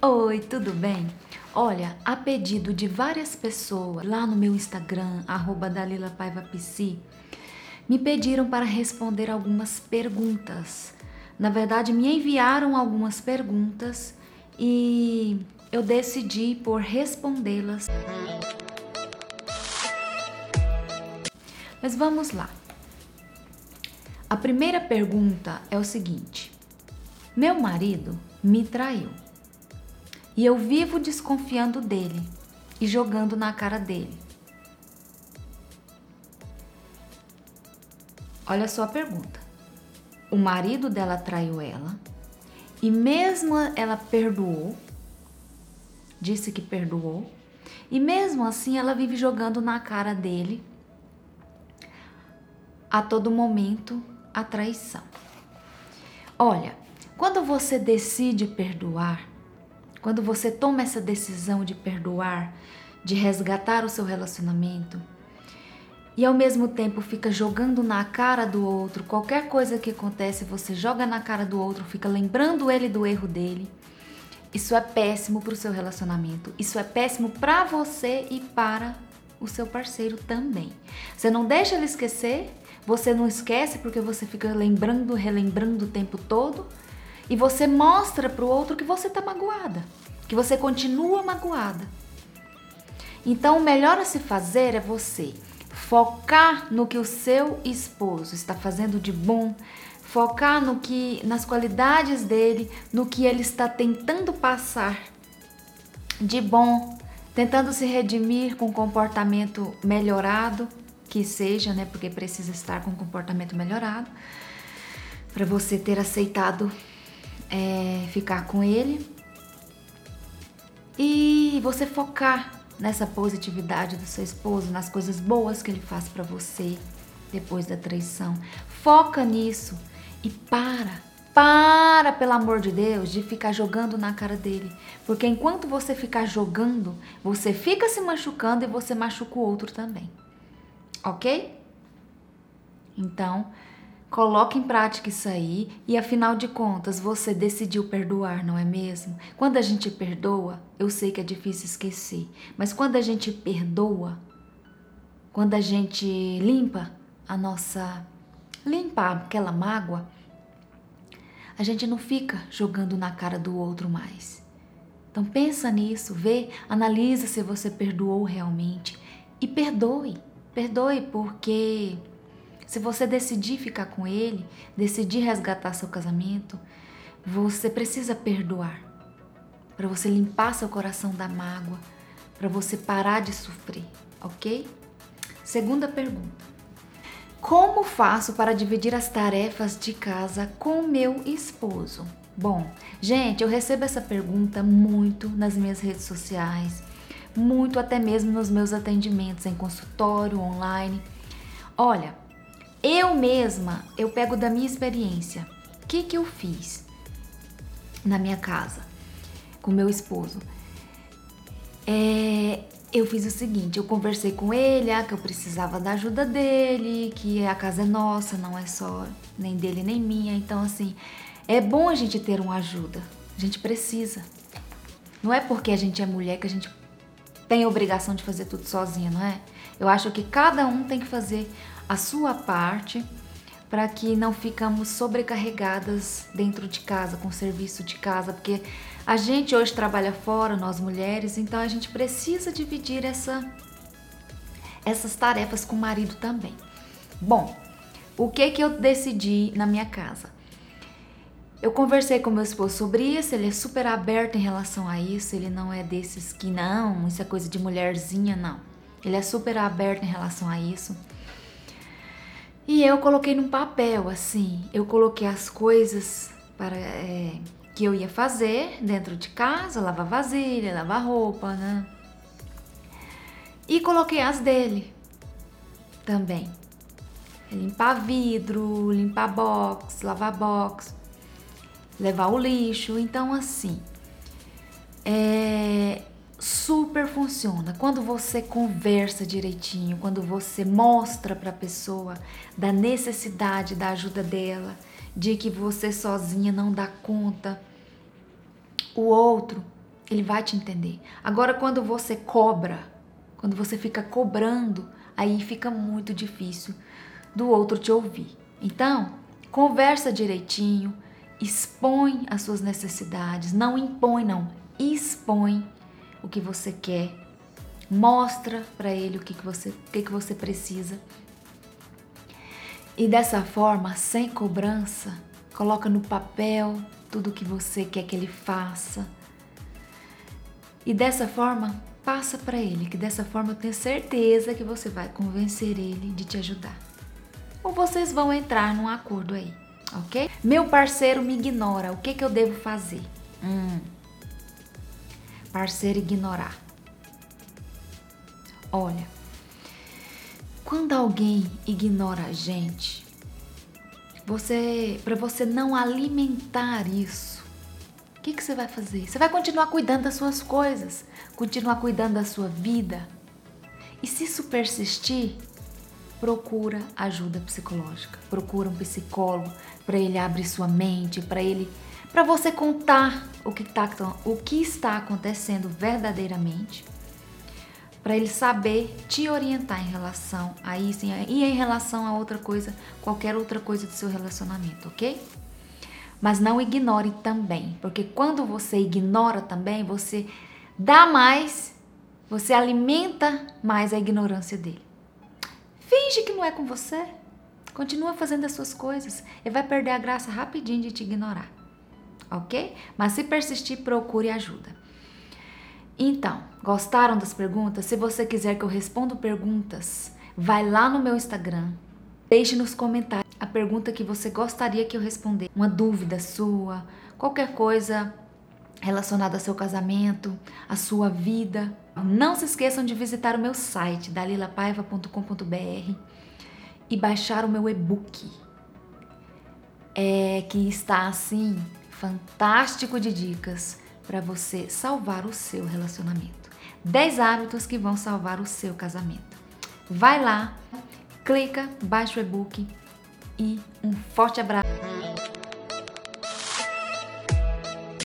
Oi, tudo bem? Olha, a pedido de várias pessoas lá no meu Instagram, arroba me pediram para responder algumas perguntas. Na verdade, me enviaram algumas perguntas e eu decidi por respondê-las. Mas vamos lá. A primeira pergunta é o seguinte: Meu marido me traiu. E eu vivo desconfiando dele e jogando na cara dele. Olha só a pergunta. O marido dela traiu ela e mesmo ela perdoou, disse que perdoou, e mesmo assim ela vive jogando na cara dele a todo momento a traição. Olha, quando você decide perdoar, quando você toma essa decisão de perdoar, de resgatar o seu relacionamento, e ao mesmo tempo fica jogando na cara do outro, qualquer coisa que acontece, você joga na cara do outro, fica lembrando ele do erro dele. Isso é péssimo para o seu relacionamento. Isso é péssimo para você e para o seu parceiro também. Você não deixa ele esquecer, você não esquece porque você fica lembrando, relembrando o tempo todo e você mostra para o outro que você está magoada, que você continua magoada. Então, o melhor a se fazer é você focar no que o seu esposo está fazendo de bom, focar no que nas qualidades dele, no que ele está tentando passar de bom, tentando se redimir com comportamento melhorado, que seja, né, porque precisa estar com comportamento melhorado, para você ter aceitado é, ficar com ele e você focar nessa positividade do seu esposo, nas coisas boas que ele faz para você depois da traição. Foca nisso e para, para, pelo amor de Deus, de ficar jogando na cara dele. Porque enquanto você ficar jogando, você fica se machucando e você machuca o outro também. Ok? Então, Coloque em prática isso aí e afinal de contas você decidiu perdoar, não é mesmo? Quando a gente perdoa, eu sei que é difícil esquecer, mas quando a gente perdoa, quando a gente limpa a nossa limpa aquela mágoa, a gente não fica jogando na cara do outro mais. Então pensa nisso, vê, analisa se você perdoou realmente e perdoe. Perdoe porque se você decidir ficar com ele, decidir resgatar seu casamento, você precisa perdoar. Para você limpar seu coração da mágoa, para você parar de sofrer, ok? Segunda pergunta. Como faço para dividir as tarefas de casa com meu esposo? Bom, gente, eu recebo essa pergunta muito nas minhas redes sociais, muito até mesmo nos meus atendimentos em consultório, online. Olha, eu mesma, eu pego da minha experiência. O que, que eu fiz na minha casa com meu esposo? É, eu fiz o seguinte: eu conversei com ele, ah, que eu precisava da ajuda dele, que a casa é nossa, não é só nem dele nem minha. Então, assim, é bom a gente ter uma ajuda. A gente precisa. Não é porque a gente é mulher que a gente tem a obrigação de fazer tudo sozinha, não é? Eu acho que cada um tem que fazer a sua parte para que não ficamos sobrecarregadas dentro de casa, com o serviço de casa, porque a gente hoje trabalha fora, nós mulheres, então a gente precisa dividir essa, essas tarefas com o marido também. Bom, o que que eu decidi na minha casa? Eu conversei com meu esposo sobre isso, ele é super aberto em relação a isso, ele não é desses que não, isso é coisa de mulherzinha, não. Ele é super aberto em relação a isso. E eu coloquei num papel, assim, eu coloquei as coisas para é, que eu ia fazer dentro de casa, lavar vasilha, lavar roupa, né? E coloquei as dele também. Limpar vidro, limpar box, lavar box, levar o lixo. Então, assim, é, super funciona. Quando você conversa direitinho, quando você mostra para a pessoa da necessidade da ajuda dela, de que você sozinha não dá conta, o outro Ele vai te entender. Agora, quando você cobra, quando você fica cobrando, aí fica muito difícil do outro te ouvir. Então, conversa direitinho, expõe as suas necessidades, não impõe não, expõe o que você quer, mostra para ele o que, que, você, o que, que você precisa. E dessa forma, sem cobrança, coloca no papel tudo o que você quer que ele faça. E dessa forma, passa para ele, que dessa forma eu tenho certeza que você vai convencer ele de te ajudar. Ou vocês vão entrar num acordo aí, ok? Meu parceiro me ignora, o que, que eu devo fazer? Hum, parceiro ignorar. Olha, quando alguém ignora a gente, você, para você não alimentar isso, o que, que você vai fazer? Você vai continuar cuidando das suas coisas, continuar cuidando da sua vida. E se isso persistir, procura ajuda psicológica, procura um psicólogo para ele abrir sua mente, para ele, para você contar o que, tá, o que está acontecendo verdadeiramente para ele saber te orientar em relação a isso e em relação a outra coisa, qualquer outra coisa do seu relacionamento, ok? Mas não ignore também, porque quando você ignora também, você dá mais, você alimenta mais a ignorância dele. Finge que não é com você. Continua fazendo as suas coisas. Ele vai perder a graça rapidinho de te ignorar. Ok? Mas se persistir, procure ajuda. Então, gostaram das perguntas? Se você quiser que eu responda perguntas, vai lá no meu Instagram, deixe nos comentários a pergunta que você gostaria que eu respondesse, uma dúvida sua, qualquer coisa relacionada ao seu casamento, à sua vida. Não se esqueçam de visitar o meu site dalilapaiva.com.br e baixar o meu e-book, é, que está assim fantástico de dicas para você salvar o seu relacionamento. 10 hábitos que vão salvar o seu casamento. Vai lá, clica, baixa o e-book e um forte abraço.